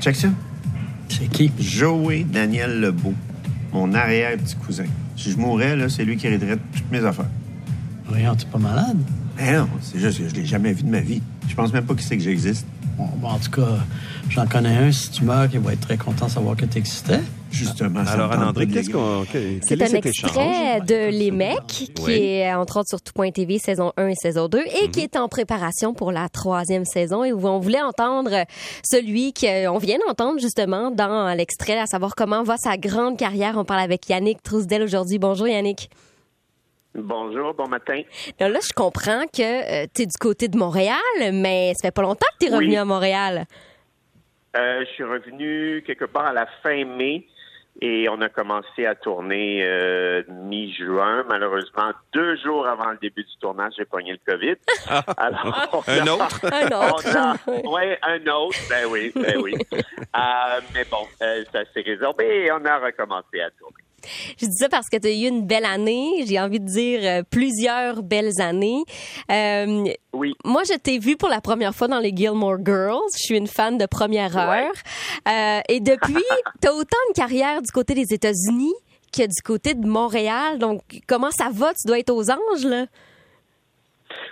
Check ça. C'est qui? Joey Daniel Lebeau, mon arrière-petit cousin. Si je mourais, là, c'est lui qui héréderait toutes mes affaires. Voyons, t'es pas malade? Mais non, c'est juste que je l'ai jamais vu de ma vie. Je pense même pas qu'il sait que j'existe. Bon, bon, en tout cas, j'en connais un. Si tu meurs, il va être très content de savoir que tu existais. Justement, Alors, Anne-André, qu'est-ce qu'on. quel- C'est un extrait de Les Mecs, qui est entre autres sur tout.tv saison 1 et saison 2 et qui est en préparation pour la troisième saison et où on voulait entendre celui qu'on vient d'entendre justement dans l'extrait, à savoir comment va sa grande carrière. On parle avec Yannick Trousdel aujourd'hui. Bonjour Yannick. Bonjour, bon matin. Là, là, je comprends que tu es du côté de Montréal, mais ça fait pas longtemps que tu es Oui. revenu à Montréal. Euh, je suis revenu quelque part à la fin mai et on a commencé à tourner euh, mi-juin. Malheureusement, deux jours avant le début du tournage, j'ai pogné le COVID. Alors, on Un a- autre? Un autre. ouais, un autre. Ben oui, ben oui. Euh, mais bon, euh, ça s'est résorbé et on a recommencé à tourner. Je dis ça parce que tu as eu une belle année. J'ai envie de dire euh, plusieurs belles années. Euh, Oui. Moi, je t'ai vu pour la première fois dans les Gilmore Girls. Je suis une fan de première heure. Euh, et depuis, tu as autant de carrière du côté des États-Unis que du côté de Montréal. Donc, comment ça va? Tu dois être aux anges, là?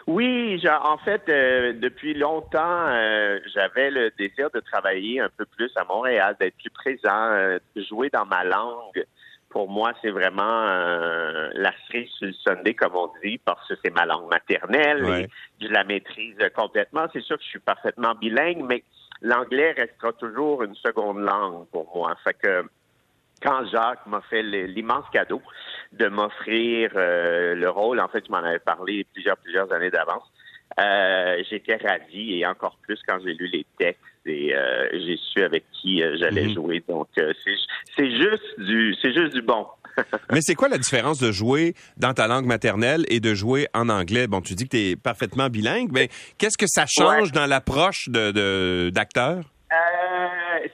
Oui, en fait, euh, depuis longtemps, euh, j'avais le désir de travailler un peu plus à Montréal, d'être plus présent, euh, de jouer dans ma langue. Pour moi, c'est vraiment euh, la cerise sur le Sunday, comme on dit, parce que c'est ma langue maternelle Ouais. et je la maîtrise complètement. C'est sûr que je suis parfaitement bilingue, mais l'anglais restera toujours une seconde langue pour moi. Fait que quand Jacques m'a fait l'immense cadeau de m'offrir euh, le rôle, en fait, je m'en avais parlé plusieurs, plusieurs années d'avance, euh, j'étais ravi et encore plus quand j'ai lu les textes et euh, j'ai su avec qui euh, j'allais Mhm. jouer. Donc, c'est juste du c'est juste du bon. Mais c'est quoi la différence de jouer dans ta langue maternelle et de jouer en anglais? Bon, tu dis que tu es parfaitement bilingue, mais qu'est-ce que ça change Ouais. dans l'approche de, d'acteur?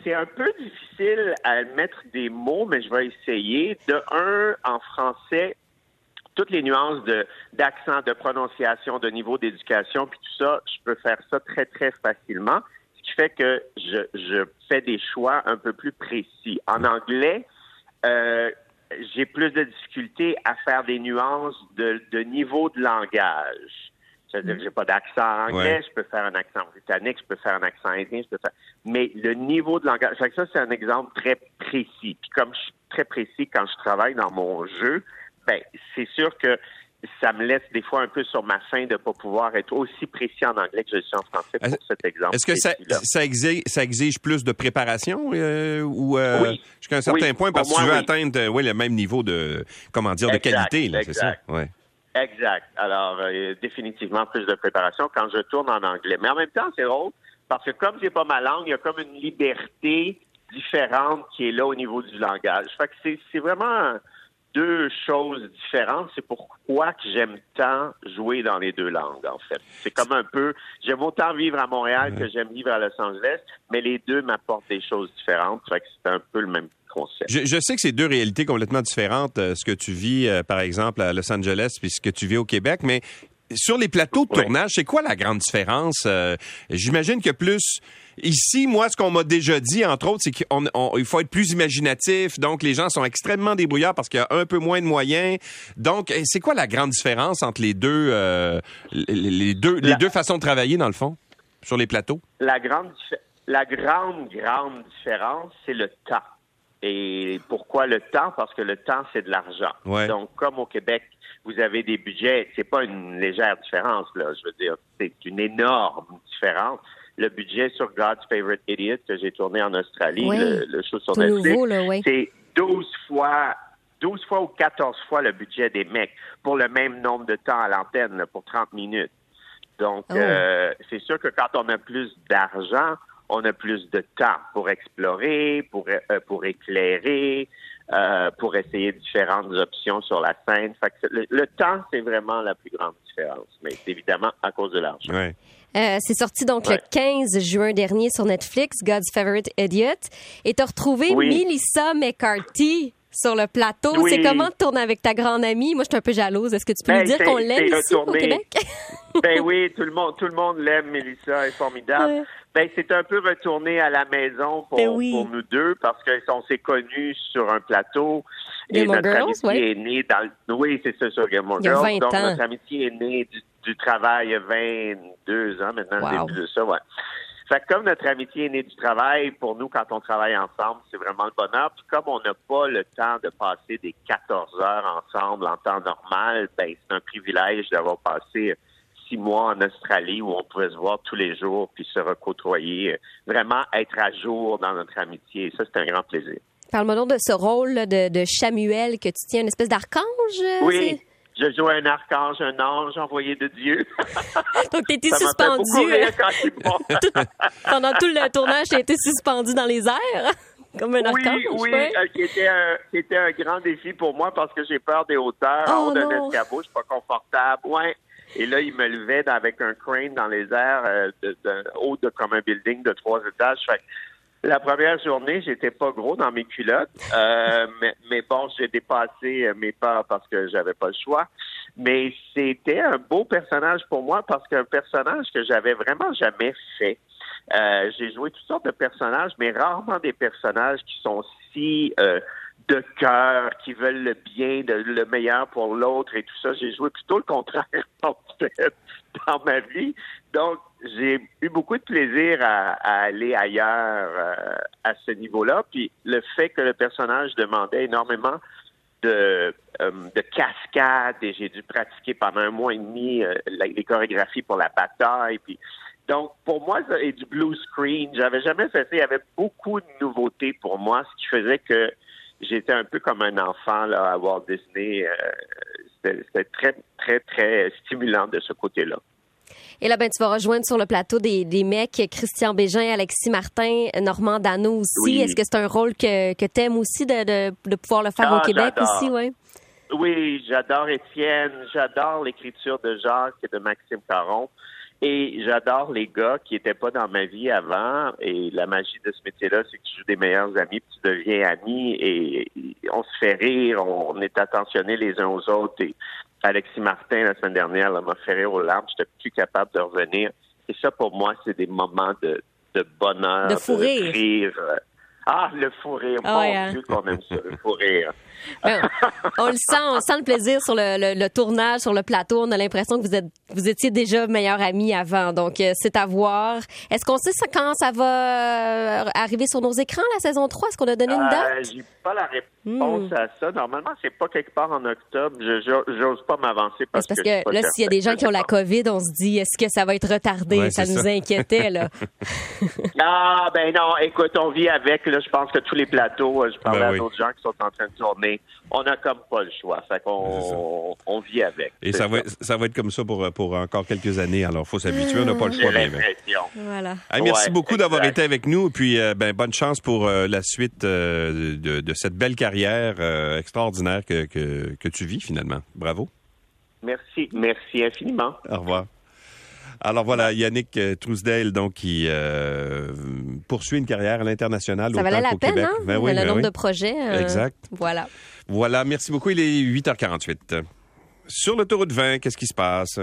C'est un peu difficile à mettre des mots, mais je vais essayer. De un, en français, toutes les nuances de d'accent, de prononciation, de niveau d'éducation, puis tout ça, je peux faire ça très, très facilement. Ce qui fait que je, je fais des choix un peu plus précis. En anglais, euh, j'ai plus de difficultés à faire des nuances de, de niveau de langage. C'est-à-dire que j'ai pas d'accent anglais, Ouais. je peux faire un accent britannique, je peux faire un accent indien, je peux faire. Mais le niveau de langage, ça c'est un exemple très précis. Puis comme je suis très précis quand je travaille dans mon jeu, ben c'est sûr que ça me laisse des fois un peu sur ma faim de pas pouvoir être aussi précis en anglais que je suis en français pour cet exemple. Est-ce que ça, ça, exige, ça exige plus de préparation euh, ou euh, Oui. jusqu'à un certain Oui. point? Parce que tu veux oui. atteindre euh, ouais, le même niveau de comment dire de qualité là, c'est ça? exact. ouais. Exact. Alors, euh, définitivement plus de préparation quand je tourne en anglais. Mais en même temps, c'est drôle parce que comme c'est pas ma langue, il y a comme une liberté différente qui est là au niveau du langage. Fait que c'est, c'est vraiment deux choses différentes. C'est pourquoi que j'aime tant jouer dans les deux langues, en fait. C'est comme un peu, j'aime autant vivre à Montréal que j'aime vivre à Los Angeles, mais les deux m'apportent des choses différentes. Fait que c'est un peu le même concept. Je, je sais que c'est deux réalités complètement différentes, euh, ce que tu vis, euh, par exemple, à Los Angeles, puis ce que tu vis au Québec, mais sur les plateaux de tournage, c'est quoi la grande différence? Euh, J'imagine que plus... Ici, moi, ce qu'on m'a déjà dit, entre autres, c'est qu'il faut être plus imaginatif. Donc, les gens sont extrêmement débrouillards parce qu'il y a un peu moins de moyens. Donc, eh, c'est quoi la grande différence entre les deux, euh, les, deux, les La- deux façons de travailler, dans le fond, sur les plateaux? La grande, la grande, grande différence, c'est le temps. Et pourquoi le temps? Parce que le temps, c'est de l'argent. Ouais. Donc, comme au Québec, vous avez des budgets, c'est pas une légère différence, là. Je veux dire, c'est une énorme différence. Le budget sur God's Favorite Idiot que j'ai tourné en Australie, Oui. le, le show sur Tout Netflix, oui. c'est 12 fois 12 fois ou 14 fois le budget des mecs pour le même nombre de temps à l'antenne, pour 30 minutes. Donc, Oh. euh, c'est sûr que quand on a plus d'argent, on a plus de temps pour explorer, pour, euh, pour éclairer, euh, pour essayer différentes options sur la scène. Fait que le, le temps, c'est vraiment la plus grande différence. Mais c'est évidemment à cause de l'argent. Ouais. Euh, c'est sorti donc le Ouais. 15 juin dernier sur Netflix, God's Favorite Idiot. Et t'as retrouvé Oui. Melissa McCarthy. sur le plateau. Oui. C'est comment de tourner avec ta grande amie? Moi, je suis un peu jalouse. Est-ce que tu peux Ben, nous dire qu'on l'aime ici au. Québec? ben oui, tout le monde, tout le monde l'aime, Mélissa, elle est formidable. Ouais. Ben c'est un peu retourné à la maison pour, Ben oui. pour nous deux parce qu'on s'est connus sur un plateau et notre Girls, amitié ouais. est née dans le... Oui, c'est ça, sur y a Girls. 20 Donc, ans. notre amitié est née du, du travail il y a 22 ans maintenant, Wow. de ça, ouais. Fait que comme notre amitié est née du travail, pour nous, quand on travaille ensemble, c'est vraiment le bonheur. Puis comme on n'a pas le temps de passer des 14 heures ensemble en temps normal, ben c'est un privilège d'avoir passé six mois en Australie où on pouvait se voir tous les jours puis se recôtoyer, vraiment être à jour dans notre amitié. Et ça, c'est un grand plaisir. Parle-moi donc de ce rôle de, de Samuel que tu tiens, une espèce d'archange. euh, Oui, je joue un archange, un ange envoyé de Dieu. Donc, tu beaucoup suspendu. m'ont- pendant tout le tournage, tu été suspendu dans les airs. Comme un Oui, archange. oui, euh, qui était un, qui était un grand défi pour moi parce que j'ai peur des hauteurs. en Oh haut d'un escabeau, je suis pas confortable. Ouais. Et là, il me levait avec un crane dans les airs, euh, de, de- haut de comme un building de trois étages. Fait que la première journée, j'étais pas gros dans mes culottes, euh, mais, mais bon, j'ai dépassé euh, mes peurs parce que j'avais pas le choix. Mais c'était un beau personnage pour moi parce qu'un personnage que j'avais vraiment jamais fait. Euh, j'ai joué toutes sortes de personnages, mais rarement des personnages qui sont si euh, de cœur, qui veulent le bien, le meilleur pour l'autre et tout ça. J'ai joué plutôt le contraire en fait dans ma vie. Donc, j'ai eu beaucoup de plaisir à, à aller ailleurs euh, à ce niveau-là. Puis le fait que le personnage demandait énormément de, euh, de cascades et j'ai dû pratiquer pendant un mois et demi euh, les chorégraphies pour la bataille. Puis donc pour moi ça, et du blue screen, j'avais jamais fait ça. Il y avait beaucoup de nouveautés pour moi, ce qui faisait que j'étais un peu comme un enfant là à Walt Disney. Euh, C'était très très très stimulant de ce côté-là. Et là, ben, tu vas rejoindre sur le plateau des, des mecs Christian Bégin, Alexis Martin, Normand Dano aussi. Oui. Est-ce que c'est un rôle que, que tu aimes aussi de, de, de pouvoir le faire Ah, au Québec j'adore. aussi, ouais? Oui, j'adore Étienne, j'adore l'écriture de Jacques et de Maxime Caron. Et j'adore les gars qui étaient pas dans ma vie avant. Et la magie de ce métier-là, c'est que tu joues des meilleurs amis, puis tu deviens amis et, on se fait rire, on, est attentionnés les uns aux autres. Et Alexis Martin, la semaine dernière, m'a fait rire aux larmes. J'étais plus capable de revenir. Et ça, pour moi, c'est des moments de, de bonheur. De fou rire. rire. Ah, le fou rire. Ah Mon ouais, hein? Dieu qu'on aime ça, le fou rire. Ben, on le sent, on sent le plaisir sur le, le- le tournage, sur le plateau. On a l'impression que vous êtes, vous étiez déjà meilleurs amis avant. Donc, euh, c'est à voir. Est-ce qu'on sait ça, quand ça va euh, arriver sur nos écrans, la saison 3? Est-ce qu'on a donné une Euh, date? J'ai pas la Hmm. réponse à ça. Normalement, c'est pas quelque part en octobre. Je je- j'ose pas m'avancer parce, C'est parce que, là, s'il y a des gens qui ont la COVID, on se dit, est-ce que ça va être retardé? Ouais, ça nous ça. inquiétait, là. Ah ben non, écoute, on vit avec. Là, je pense que tous les plateaux, euh, je parlais Ben à oui. d'autres gens qui sont en train de tourner. On a comme pas le choix. Fait qu'on on vit avec. Et ça va, être- ça va être comme ça pour, pour encore quelques années. Alors, faut s'habituer. On n'a pas le choix. Voilà. Hey, merci Ouais, beaucoup d'avoir été avec nous. Puis, euh, ben, bonne chance pour euh, la suite euh, de, de cette belle carrière euh, extraordinaire que, que, que tu vis finalement. Bravo. Merci, merci infiniment. Au revoir. Alors voilà, Yannick euh, Trousdale, donc, qui euh, poursuit une carrière à l'international. Ça valait la peine, Québec. hein? Ben oui, le ben nombre oui. de projets. euh, Exact. Voilà. Voilà, merci beaucoup. Il est 8h48. Sur l'autoroute 20, qu'est-ce qui se passe?